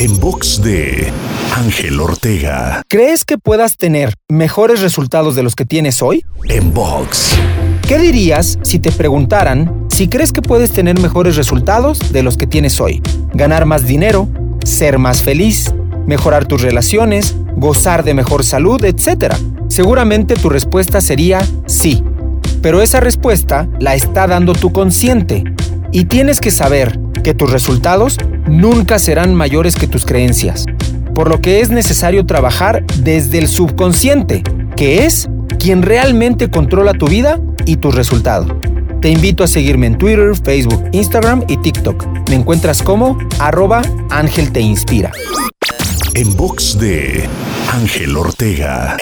En box de Ángel Ortega. ¿Crees que puedas tener mejores resultados de los que tienes hoy? En box. ¿Qué dirías si te preguntaran si crees que puedes tener mejores resultados de los que tienes hoy? Ganar más dinero, ser más feliz, mejorar tus relaciones, gozar de mejor salud, etc. Seguramente tu respuesta sería sí. Pero esa respuesta la está dando tu consciente. Y tienes que saber que tus resultados nunca serán mayores que tus creencias. Por lo que es necesario trabajar desde el subconsciente, que es quien realmente controla tu vida y tus resultados. Te invito a seguirme en Twitter, Facebook, Instagram y TikTok. Me encuentras como arroba Ángel Te Inspira. En box de Ángel Ortega.